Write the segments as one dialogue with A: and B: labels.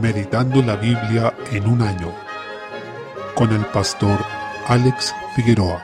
A: Meditando la Biblia en un año con el pastor Alex Figueroa.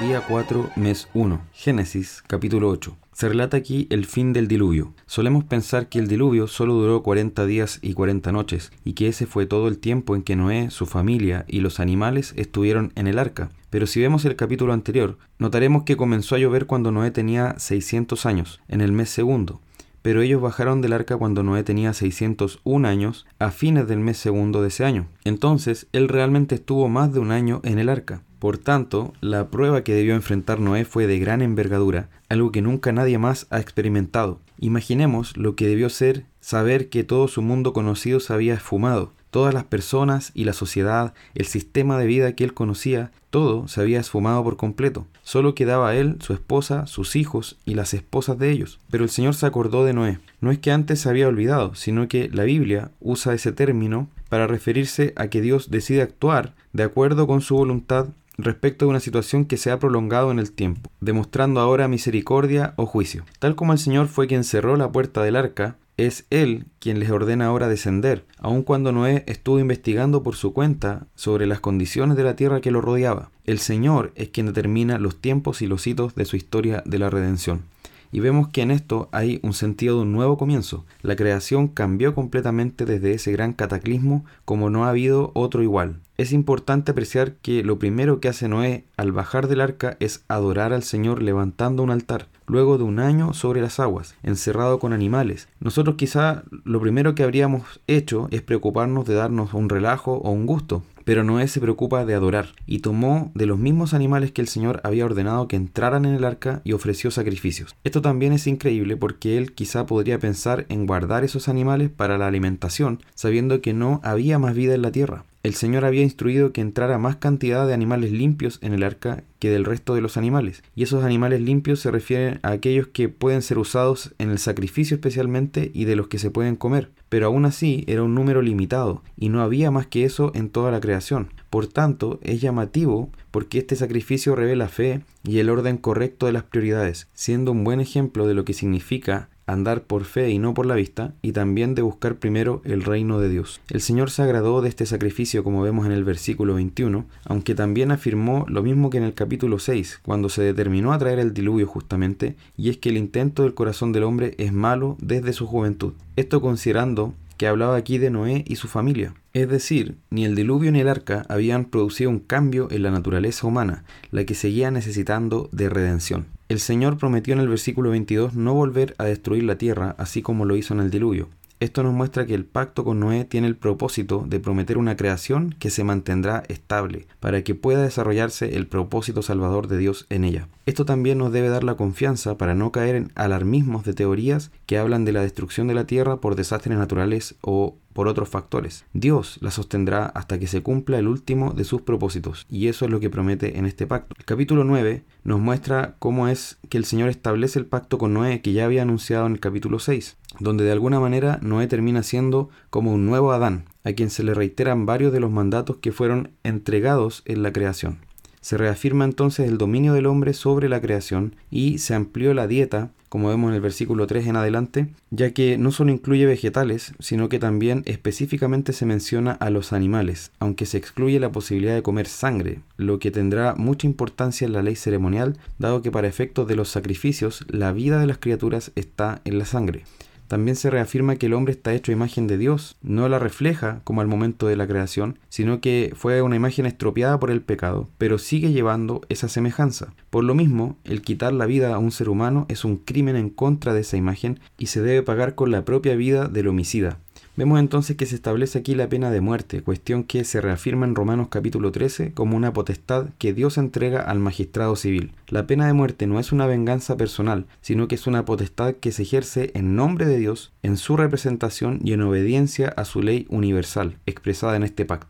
B: Día 4, mes 1, Génesis, capítulo 8. Se relata aquí el fin del diluvio. Solemos pensar que el diluvio solo duró 40 días y 40 noches, y que ese fue todo el tiempo en que Noé, su familia y los animales estuvieron en el arca. Pero si vemos el capítulo anterior, notaremos que comenzó a llover cuando Noé tenía 600 años, en el mes segundo pero ellos bajaron del arca cuando Noé tenía 601 años a fines del mes segundo de ese año. Entonces, él realmente estuvo más de un año en el arca. Por tanto, la prueba que debió enfrentar Noé fue de gran envergadura, algo que nunca nadie más ha experimentado. Imaginemos lo que debió ser saber que todo su mundo conocido se había esfumado, Todas las personas y la sociedad, el sistema de vida que él conocía, todo se había esfumado por completo. Solo quedaba él, su esposa, sus hijos y las esposas de ellos. Pero el Señor se acordó de Noé. No es que antes se había olvidado, sino que la Biblia usa ese término para referirse a que Dios decide actuar de acuerdo con su voluntad respecto de una situación que se ha prolongado en el tiempo, demostrando ahora misericordia o juicio. Tal como el Señor fue quien cerró la puerta del arca, es Él quien les ordena ahora descender, aun cuando Noé estuvo investigando por su cuenta sobre las condiciones de la tierra que lo rodeaba. El Señor es quien determina los tiempos y los hitos de su historia de la redención. Y vemos que en esto hay un sentido de un nuevo comienzo. La creación cambió completamente desde ese gran cataclismo como no ha habido otro igual. Es importante apreciar que lo primero que hace Noé al bajar del arca es adorar al Señor levantando un altar luego de un año sobre las aguas, encerrado con animales. Nosotros quizá lo primero que habríamos hecho es preocuparnos de darnos un relajo o un gusto, pero Noé se preocupa de adorar, y tomó de los mismos animales que el Señor había ordenado que entraran en el arca y ofreció sacrificios. Esto también es increíble porque él quizá podría pensar en guardar esos animales para la alimentación, sabiendo que no había más vida en la tierra el Señor había instruido que entrara más cantidad de animales limpios en el arca que del resto de los animales. Y esos animales limpios se refieren a aquellos que pueden ser usados en el sacrificio especialmente y de los que se pueden comer. Pero aún así era un número limitado y no había más que eso en toda la creación. Por tanto, es llamativo porque este sacrificio revela fe y el orden correcto de las prioridades, siendo un buen ejemplo de lo que significa andar por fe y no por la vista, y también de buscar primero el reino de Dios. El Señor se agradó de este sacrificio como vemos en el versículo 21, aunque también afirmó lo mismo que en el capítulo 6, cuando se determinó a traer el diluvio justamente, y es que el intento del corazón del hombre es malo desde su juventud. Esto considerando que hablaba aquí de Noé y su familia. Es decir, ni el diluvio ni el arca habían producido un cambio en la naturaleza humana, la que seguía necesitando de redención. El Señor prometió en el versículo 22 no volver a destruir la tierra, así como lo hizo en el diluvio. Esto nos muestra que el pacto con Noé tiene el propósito de prometer una creación que se mantendrá estable, para que pueda desarrollarse el propósito salvador de Dios en ella. Esto también nos debe dar la confianza para no caer en alarmismos de teorías que hablan de la destrucción de la tierra por desastres naturales o por otros factores. Dios la sostendrá hasta que se cumpla el último de sus propósitos, y eso es lo que promete en este pacto. El capítulo 9 nos muestra cómo es que el Señor establece el pacto con Noé que ya había anunciado en el capítulo 6, donde de alguna manera Noé termina siendo como un nuevo Adán, a quien se le reiteran varios de los mandatos que fueron entregados en la creación. Se reafirma entonces el dominio del hombre sobre la creación y se amplió la dieta, como vemos en el versículo 3 en adelante, ya que no solo incluye vegetales, sino que también específicamente se menciona a los animales, aunque se excluye la posibilidad de comer sangre, lo que tendrá mucha importancia en la ley ceremonial, dado que para efectos de los sacrificios la vida de las criaturas está en la sangre. También se reafirma que el hombre está hecho a imagen de Dios, no la refleja como al momento de la creación, sino que fue una imagen estropeada por el pecado, pero sigue llevando esa semejanza. Por lo mismo, el quitar la vida a un ser humano es un crimen en contra de esa imagen y se debe pagar con la propia vida del homicida. Vemos entonces que se establece aquí la pena de muerte, cuestión que se reafirma en Romanos capítulo 13 como una potestad que Dios entrega al magistrado civil. La pena de muerte no es una venganza personal, sino que es una potestad que se ejerce en nombre de Dios, en su representación y en obediencia a su ley universal, expresada en este pacto.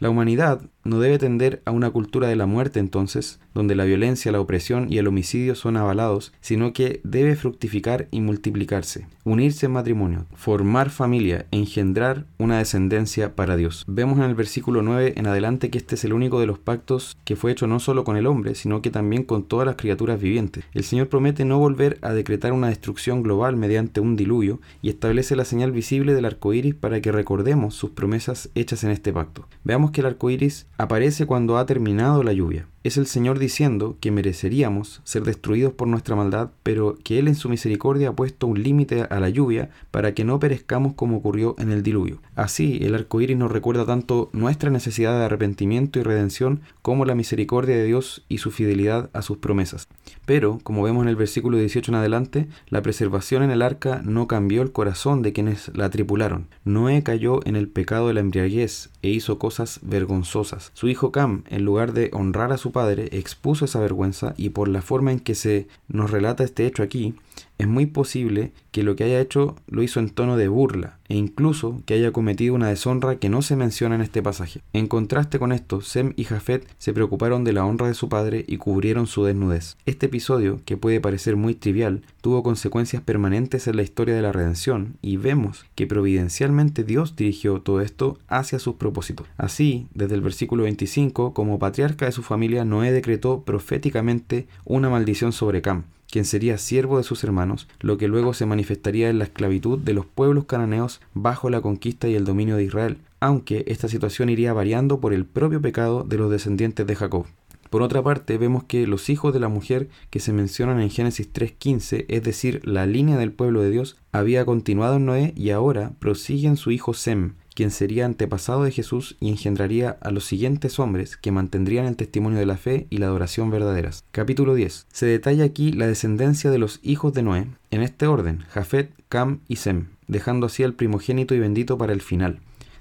B: La humanidad no debe tender a una cultura de la muerte entonces, donde la violencia, la opresión y el homicidio son avalados, sino que debe fructificar y multiplicarse, unirse en matrimonio, formar familia, engendrar una descendencia para Dios. Vemos en el versículo 9 en adelante que este es el único de los pactos que fue hecho no solo con el hombre, sino que también con todas las criaturas vivientes. El Señor promete no volver a decretar una destrucción global mediante un diluvio y establece la señal visible del arco iris para que recordemos sus promesas hechas en este pacto. Veamos que el arco iris aparece cuando ha terminado la lluvia es el Señor diciendo que mereceríamos ser destruidos por nuestra maldad, pero que Él en su misericordia ha puesto un límite a la lluvia para que no perezcamos como ocurrió en el diluvio. Así, el arco iris nos recuerda tanto nuestra necesidad de arrepentimiento y redención como la misericordia de Dios y su fidelidad a sus promesas. Pero, como vemos en el versículo 18 en adelante, la preservación en el arca no cambió el corazón de quienes la tripularon. Noé cayó en el pecado de la embriaguez e hizo cosas vergonzosas. Su hijo Cam, en lugar de honrar a su padre, expuso esa vergüenza y por la forma en que se nos relata este hecho aquí, es muy posible que lo que haya hecho lo hizo en tono de burla e incluso que haya cometido una deshonra que no se menciona en este pasaje. En contraste con esto, Sem y Jafet se preocuparon de la honra de su padre y cubrieron su desnudez. Este episodio, que puede parecer muy trivial, tuvo consecuencias permanentes en la historia de la redención y vemos que providencialmente Dios dirigió todo esto hacia sus propósitos. Así, desde el versículo 25, como patriarca de su familia, Noé decretó proféticamente una maldición sobre Cam quien sería siervo de sus hermanos, lo que luego se manifestaría en la esclavitud de los pueblos cananeos bajo la conquista y el dominio de Israel, aunque esta situación iría variando por el propio pecado de los descendientes de Jacob. Por otra parte, vemos que los hijos de la mujer que se mencionan en Génesis 3.15, es decir, la línea del pueblo de Dios, había continuado en Noé y ahora prosigue en su hijo Sem, quien sería antepasado de Jesús y engendraría a los siguientes hombres que mantendrían el testimonio de la fe y la adoración verdaderas. Capítulo 10. Se detalla aquí la descendencia de los hijos de Noé, en este orden, Jafet, Cam y Sem, dejando así al primogénito y bendito para el final.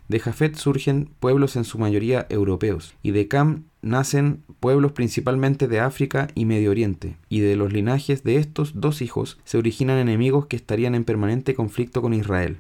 B: De Jafet surgen pueblos en su mayoría europeos, y de Cam nacen pueblos principalmente de África y Medio Oriente, y de los linajes de estos dos hijos se originan enemigos que estarían en permanente conflicto con Israel.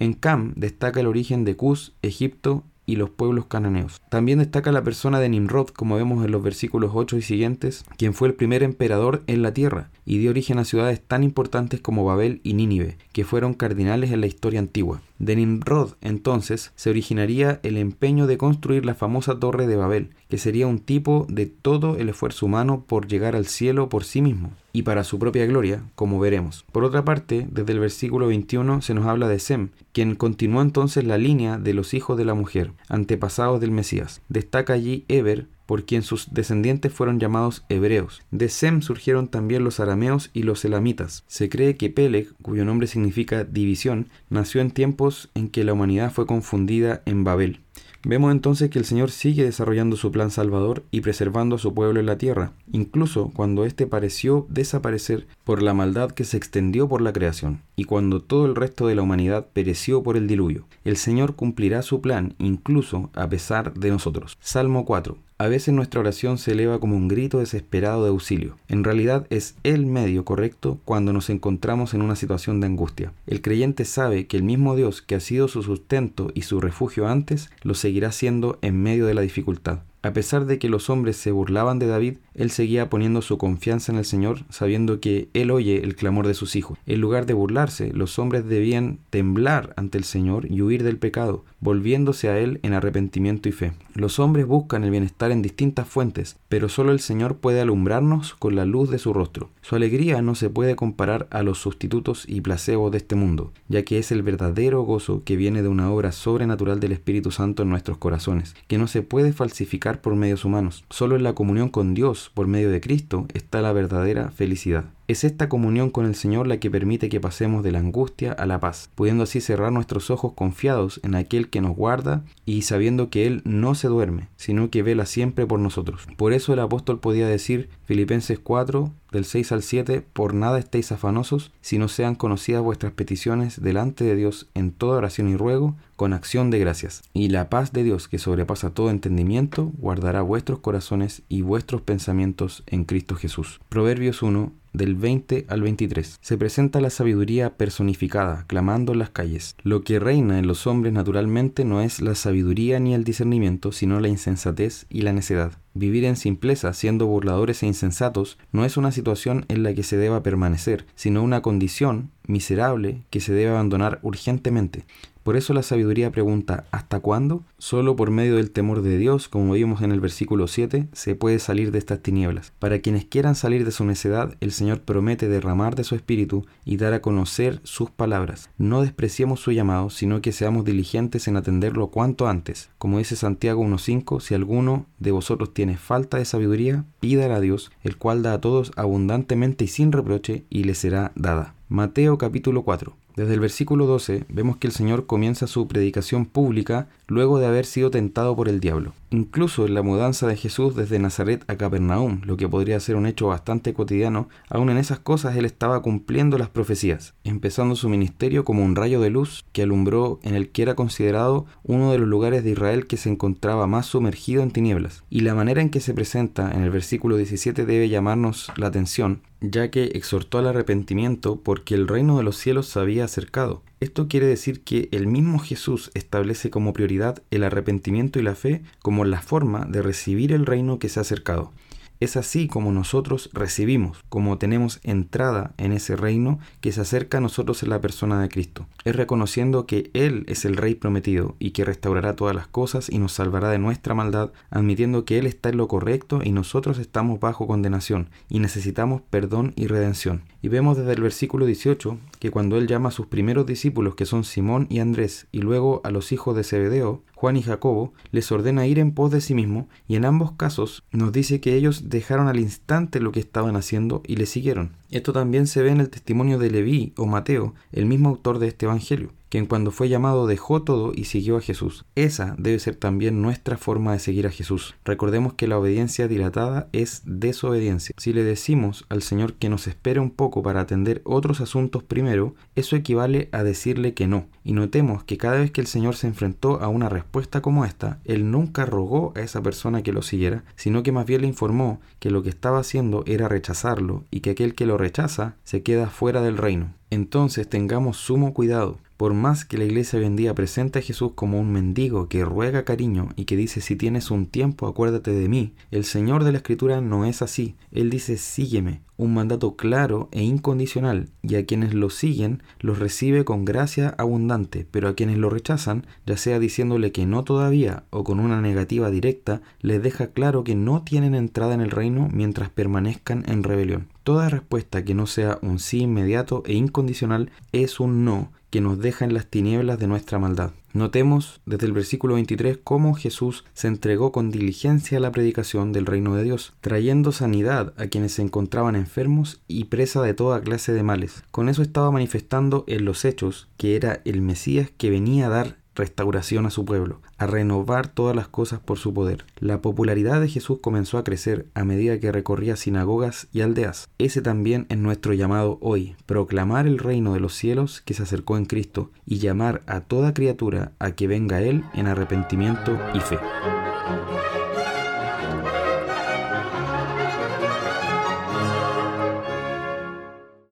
B: En Cam destaca el origen de Cus, Egipto y los pueblos cananeos. También destaca la persona de Nimrod, como vemos en los versículos 8 y siguientes, quien fue el primer emperador en la tierra y dio origen a ciudades tan importantes como Babel y Nínive, que fueron cardinales en la historia antigua. De Nimrod, entonces, se originaría el empeño de construir la famosa Torre de Babel, que sería un tipo de todo el esfuerzo humano por llegar al cielo por sí mismo y para su propia gloria, como veremos. Por otra parte, desde el versículo 21 se nos habla de Sem, quien continuó entonces la línea de los hijos de la mujer, antepasados del Mesías. Destaca allí Eber, por quien sus descendientes fueron llamados hebreos. De Sem surgieron también los arameos y los elamitas. Se cree que Peleg, cuyo nombre significa división, nació en tiempos en que la humanidad fue confundida en Babel. Vemos entonces que el Señor sigue desarrollando su plan salvador y preservando a su pueblo en la tierra, incluso cuando éste pareció desaparecer por la maldad que se extendió por la creación, y cuando todo el resto de la humanidad pereció por el diluvio. El Señor cumplirá su plan incluso a pesar de nosotros. Salmo 4. A veces nuestra oración se eleva como un grito desesperado de auxilio. En realidad es el medio correcto cuando nos encontramos en una situación de angustia. El creyente sabe que el mismo Dios que ha sido su sustento y su refugio antes, lo seguirá siendo en medio de la dificultad. A pesar de que los hombres se burlaban de David, él seguía poniendo su confianza en el Señor, sabiendo que Él oye el clamor de sus hijos. En lugar de burlarse, los hombres debían temblar ante el Señor y huir del pecado, volviéndose a Él en arrepentimiento y fe. Los hombres buscan el bienestar en distintas fuentes, pero solo el Señor puede alumbrarnos con la luz de su rostro. Su alegría no se puede comparar a los sustitutos y placebos de este mundo, ya que es el verdadero gozo que viene de una obra sobrenatural del Espíritu Santo en nuestros corazones, que no se puede falsificar por medios humanos. Solo en la comunión con Dios por medio de Cristo está la verdadera felicidad. Es esta comunión con el Señor la que permite que pasemos de la angustia a la paz, pudiendo así cerrar nuestros ojos confiados en aquel que nos guarda y sabiendo que Él no se duerme, sino que vela siempre por nosotros. Por eso el apóstol podía decir, Filipenses 4, del 6 al 7, por nada estéis afanosos, si no sean conocidas vuestras peticiones delante de Dios en toda oración y ruego, con acción de gracias. Y la paz de Dios, que sobrepasa todo entendimiento, guardará vuestros corazones y vuestros pensamientos en Cristo Jesús. Proverbios 1, del 20 al 23. Se presenta la sabiduría personificada, clamando en las calles. Lo que reina en los hombres naturalmente no es la sabiduría ni el discernimiento, sino la insensatez y la necedad. Vivir en simpleza, siendo burladores e insensatos, no es una situación en la que se deba permanecer, sino una condición miserable que se debe abandonar urgentemente. Por eso la sabiduría pregunta ¿hasta cuándo? Solo por medio del temor de Dios, como vimos en el versículo 7, se puede salir de estas tinieblas. Para quienes quieran salir de su necedad, el Señor promete derramar de su espíritu y dar a conocer sus palabras. No despreciemos su llamado, sino que seamos diligentes en atenderlo cuanto antes. Como dice Santiago 1.5, si alguno de vosotros tiene falta de sabiduría, pídala a Dios, el cual da a todos abundantemente y sin reproche, y le será dada. Mateo capítulo 4. Desde el versículo 12 vemos que el Señor comienza su predicación pública luego de haber sido tentado por el diablo. Incluso en la mudanza de Jesús desde Nazaret a Capernaum, lo que podría ser un hecho bastante cotidiano, aún en esas cosas él estaba cumpliendo las profecías, empezando su ministerio como un rayo de luz que alumbró en el que era considerado uno de los lugares de Israel que se encontraba más sumergido en tinieblas. Y la manera en que se presenta en el versículo 17 debe llamarnos la atención, ya que exhortó al arrepentimiento porque el reino de los cielos se había acercado. Esto quiere decir que el mismo Jesús establece como prioridad el arrepentimiento y la fe como la forma de recibir el reino que se ha acercado. Es así como nosotros recibimos, como tenemos entrada en ese reino que se acerca a nosotros en la persona de Cristo. Es reconociendo que Él es el Rey prometido y que restaurará todas las cosas y nos salvará de nuestra maldad, admitiendo que Él está en lo correcto y nosotros estamos bajo condenación y necesitamos perdón y redención. Y vemos desde el versículo 18 que cuando Él llama a sus primeros discípulos, que son Simón y Andrés, y luego a los hijos de Zebedeo, Juan y Jacobo, les ordena ir en pos de sí mismo, y en ambos casos nos dice que ellos dejaron al instante lo que estaban haciendo y le siguieron. Esto también se ve en el testimonio de Leví o Mateo, el mismo autor de este Evangelio quien cuando fue llamado dejó todo y siguió a Jesús. Esa debe ser también nuestra forma de seguir a Jesús. Recordemos que la obediencia dilatada es desobediencia. Si le decimos al Señor que nos espere un poco para atender otros asuntos primero, eso equivale a decirle que no. Y notemos que cada vez que el Señor se enfrentó a una respuesta como esta, Él nunca rogó a esa persona que lo siguiera, sino que más bien le informó que lo que estaba haciendo era rechazarlo y que aquel que lo rechaza se queda fuera del reino. Entonces tengamos sumo cuidado por más que la iglesia hoy en día presente a Jesús como un mendigo que ruega cariño y que dice si tienes un tiempo acuérdate de mí, el Señor de la Escritura no es así. Él dice sígueme, un mandato claro e incondicional, y a quienes lo siguen los recibe con gracia abundante, pero a quienes lo rechazan, ya sea diciéndole que no todavía o con una negativa directa, les deja claro que no tienen entrada en el reino mientras permanezcan en rebelión. Toda respuesta que no sea un sí inmediato e incondicional es un no que nos deja en las tinieblas de nuestra maldad. Notemos desde el versículo 23 cómo Jesús se entregó con diligencia a la predicación del reino de Dios, trayendo sanidad a quienes se encontraban enfermos y presa de toda clase de males. Con eso estaba manifestando en los hechos que era el Mesías que venía a dar restauración a su pueblo, a renovar todas las cosas por su poder. La popularidad de Jesús comenzó a crecer a medida que recorría sinagogas y aldeas. Ese también es nuestro llamado hoy, proclamar el reino de los cielos que se acercó en Cristo y llamar a toda criatura a que venga a Él en arrepentimiento y fe.